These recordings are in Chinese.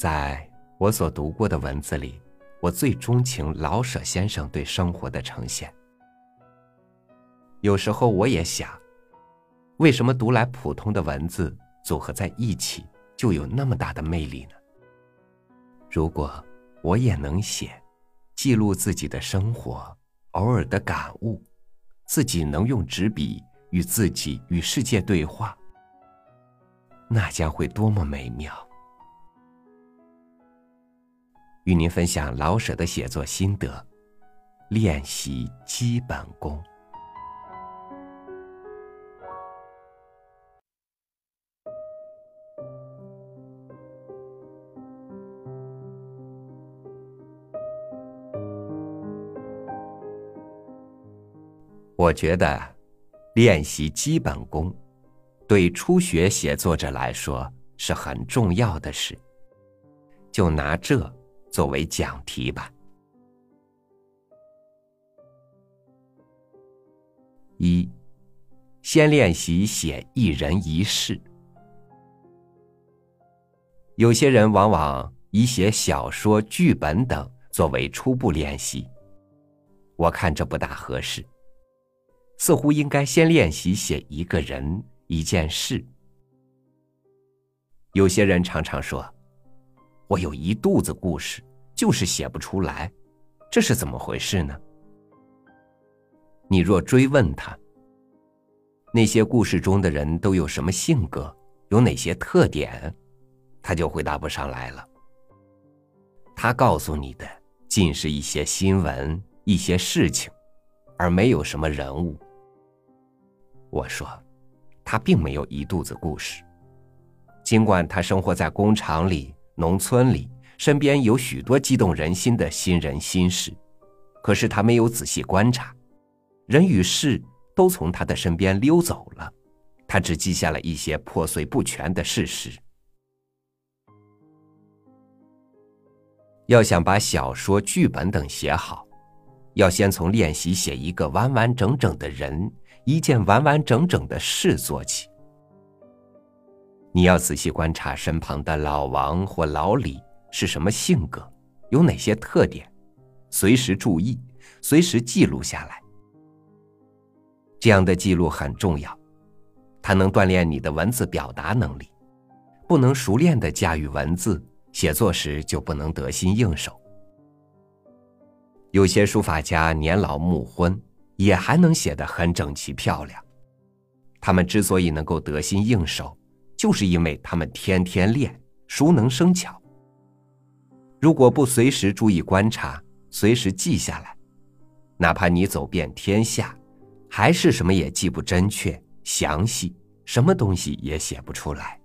在我所读过的文字里，我最钟情老舍先生对生活的呈现。有时候我也想，为什么读来普通的文字组合在一起就有那么大的魅力呢？如果我也能写，记录自己的生活，偶尔的感悟，自己能用纸笔与自己与世界对话，那将会多么美妙！与您分享老舍的写作心得，练习基本功。我觉得，练习基本功，对初学写作者来说是很重要的事。就拿这作为讲题吧。一，先练习写一人一事。有些人往往以写小说、剧本等作为初步练习，我看这不大合适。似乎应该先练习写一个人、一件事。有些人常常说：“我有一肚子故事，就是写不出来，这是怎么回事呢？”你若追问他，那些故事中的人都有什么性格，有哪些特点，他就回答不上来了。他告诉你的尽是一些新闻、一些事情，而没有什么人物。我说，他并没有一肚子故事。尽管他生活在工厂里、农村里，身边有许多激动人心的新人新事，可是他没有仔细观察，人与事都从他的身边溜走了，他只记下了一些破碎不全的事实。要想把小说、剧本等写好，要先从练习写一个完完整整的人。一件完完整整的事做起。你要仔细观察身旁的老王或老李是什么性格，有哪些特点，随时注意，随时记录下来。这样的记录很重要，它能锻炼你的文字表达能力。不能熟练的驾驭文字，写作时就不能得心应手。有些书法家年老暮昏。也还能写得很整齐漂亮。他们之所以能够得心应手，就是因为他们天天练，熟能生巧。如果不随时注意观察，随时记下来，哪怕你走遍天下，还是什么也记不真确、详细，什么东西也写不出来。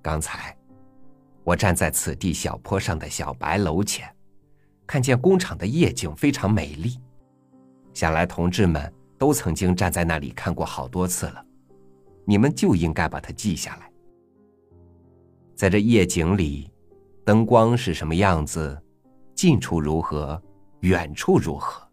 刚才，我站在此地小坡上的小白楼前。看见工厂的夜景非常美丽，想来同志们都曾经站在那里看过好多次了，你们就应该把它记下来。在这夜景里，灯光是什么样子，近处如何，远处如何，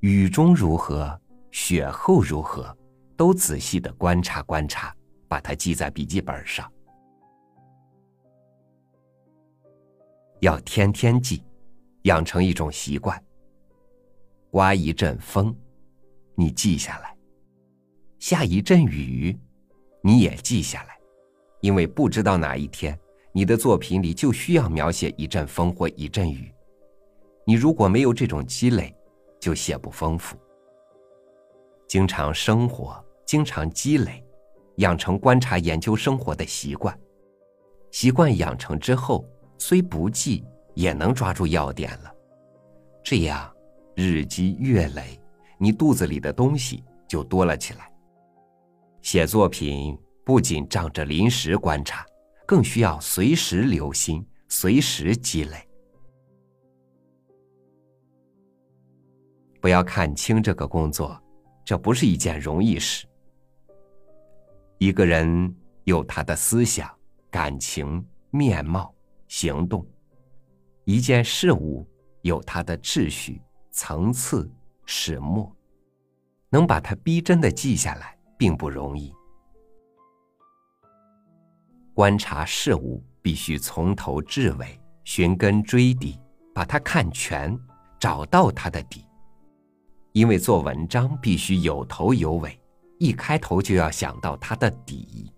雨中如何，雪后如何，都仔细的观察观察，把它记在笔记本上，要天天记。养成一种习惯。刮一阵风，你记下来；下一阵雨，你也记下来，因为不知道哪一天你的作品里就需要描写一阵风或一阵雨。你如果没有这种积累，就写不丰富。经常生活，经常积累，养成观察研究生活的习惯。习惯养成之后，虽不记。也能抓住要点了，这样日积月累，你肚子里的东西就多了起来。写作品不仅仗着临时观察，更需要随时留心，随时积累。不要看轻这个工作，这不是一件容易事。一个人有他的思想、感情、面貌、行动。一件事物有它的秩序、层次、始末，能把它逼真的记下来，并不容易。观察事物必须从头至尾，寻根追底，把它看全，找到它的底。因为做文章必须有头有尾，一开头就要想到它的底。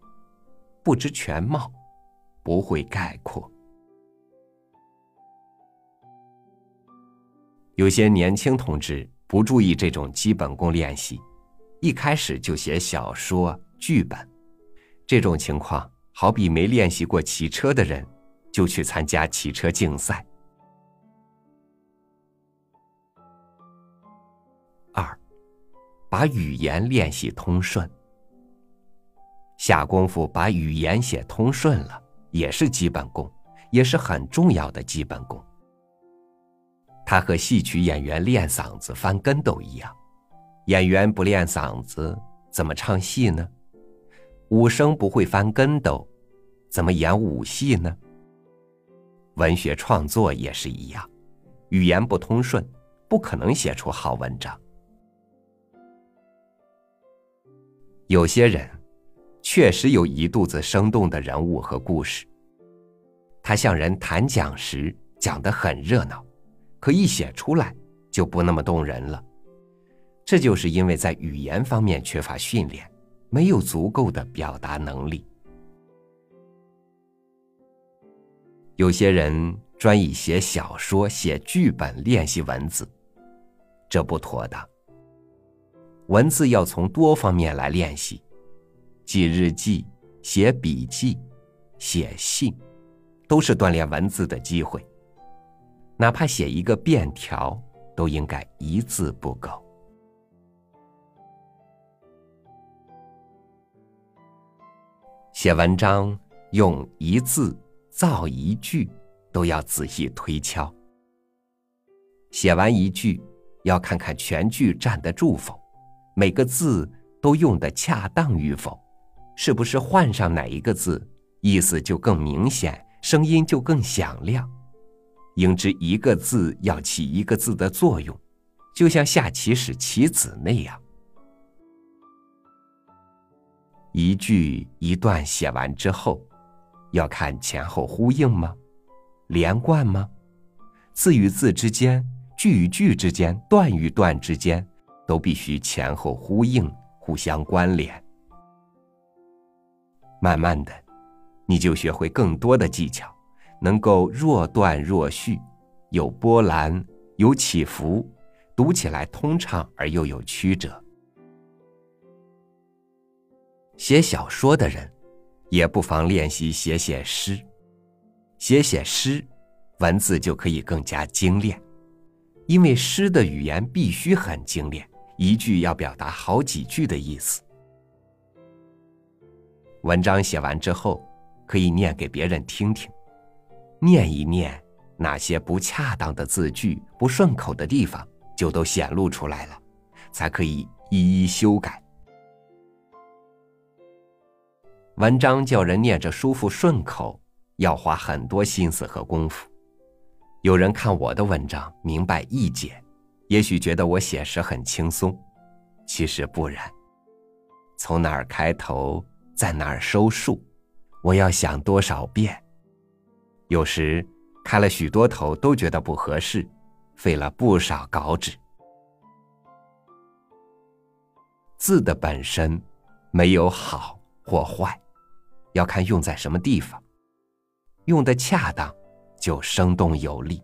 不知全貌，不会概括。有些年轻同志不注意这种基本功练习，一开始就写小说剧本，这种情况。好比没练习过骑车的人，就去参加骑车竞赛。二，把语言练习通顺，下功夫把语言写通顺了，也是基本功，也是很重要的基本功。他和戏曲演员练嗓子翻跟斗一样，演员不练嗓子怎么唱戏呢？武生不会翻跟斗。怎么演武戏呢？文学创作也是一样，语言不通顺，不可能写出好文章。有些人确实有一肚子生动的人物和故事，他向人谈讲时讲得很热闹，可一写出来就不那么动人了。这就是因为在语言方面缺乏训练，没有足够的表达能力。有些人专以写小说、写剧本练习文字，这不妥当。文字要从多方面来练习，记日记、写笔记、写信，都是锻炼文字的机会。哪怕写一个便条，都应该一字不苟。写文章用一字。造一句都要仔细推敲。写完一句，要看看全句站得住否，每个字都用得恰当与否，是不是换上哪一个字，意思就更明显，声音就更响亮。应知一个字要起一个字的作用，就像下棋时棋子那样。一句一段写完之后。要看前后呼应吗？连贯吗？字与字之间、句与句之间、段与段之间，都必须前后呼应、互相关联。慢慢的，你就学会更多的技巧，能够若断若续，有波澜，有起伏，读起来通畅而又有曲折。写小说的人。也不妨练习写写诗，写写诗，文字就可以更加精炼。因为诗的语言必须很精炼，一句要表达好几句的意思。文章写完之后，可以念给别人听听，念一念哪些不恰当的字句、不顺口的地方，就都显露出来了，才可以一一修改。文章叫人念着舒服顺口，要花很多心思和功夫。有人看我的文章明白意解，也许觉得我写诗很轻松，其实不然。从哪儿开头，在哪儿收束，我要想多少遍。有时开了许多头都觉得不合适，费了不少稿纸。字的本身没有好或坏。要看用在什么地方，用的恰当，就生动有力。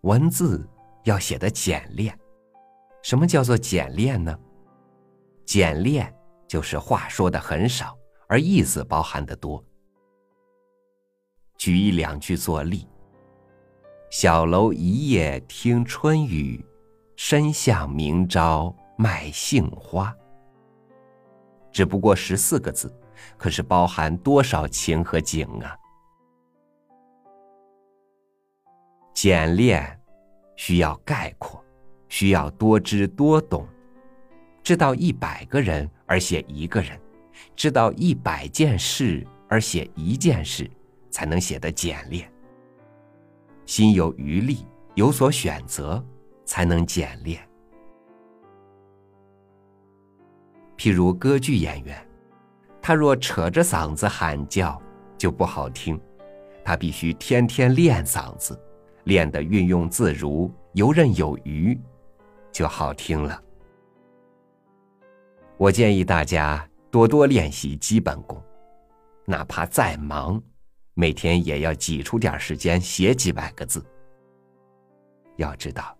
文字要写的简练，什么叫做简练呢？简练就是话说的很少，而意思包含的多。举一两句作例：小楼一夜听春雨，深巷明朝卖杏花。只不过十四个字，可是包含多少情和景啊！简练需要概括，需要多知多懂，知道一百个人而写一个人，知道一百件事而写一件事，才能写得简练。心有余力，有所选择，才能简练。譬如歌剧演员，他若扯着嗓子喊叫，就不好听。他必须天天练嗓子，练得运用自如、游刃有余，就好听了。我建议大家多多练习基本功，哪怕再忙，每天也要挤出点时间写几百个字。要知道，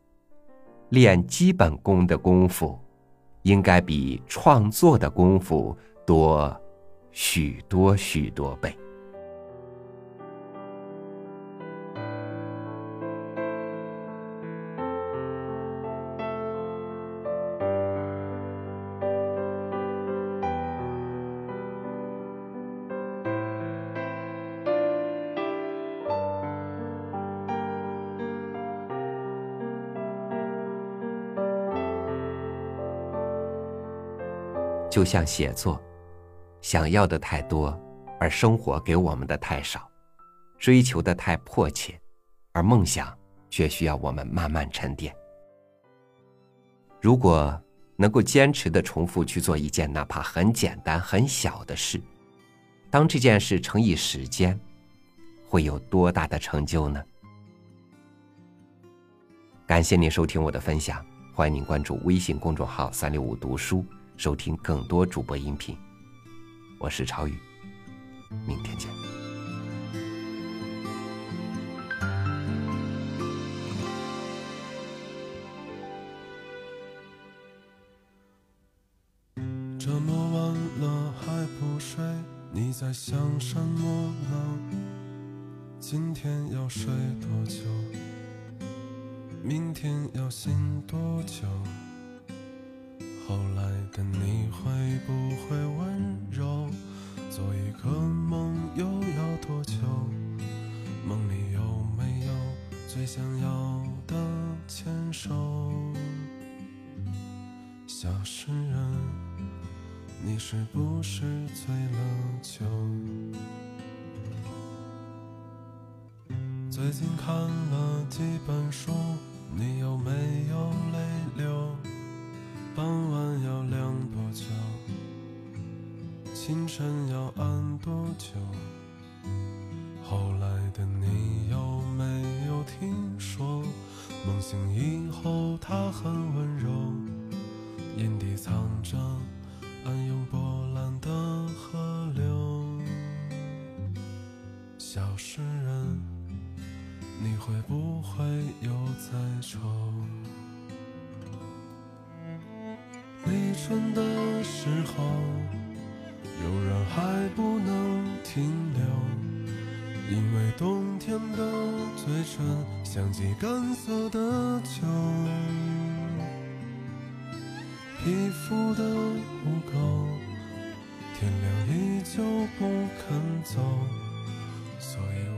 练基本功的功夫，应该比创作的功夫多许多许多倍。就像写作，想要的太多，而生活给我们的太少；追求的太迫切，而梦想却需要我们慢慢沉淀。如果能够坚持的重复去做一件哪怕很简单很小的事，当这件事乘以时间，会有多大的成就呢？感谢您收听我的分享，欢迎您关注微信公众号“三六五读书”。收听更多主播音频，我是超宇，明天见。这么晚了还不睡，你在想什么呢？今天要睡多久？明天要醒多久？后来的你会不会温柔？做一个梦又要多久？梦里有没有最想要的牵手？小诗人，你是不是醉了酒？最近看了几本书，你有没有泪流？傍晚要凉多久？清晨要安多久？后来的你有没有听说？梦醒以后他很温柔，眼底藏春的时候，有人还不能停留，因为冬天的嘴唇像极干涩的酒，皮肤的污垢，天亮依旧不肯走。所以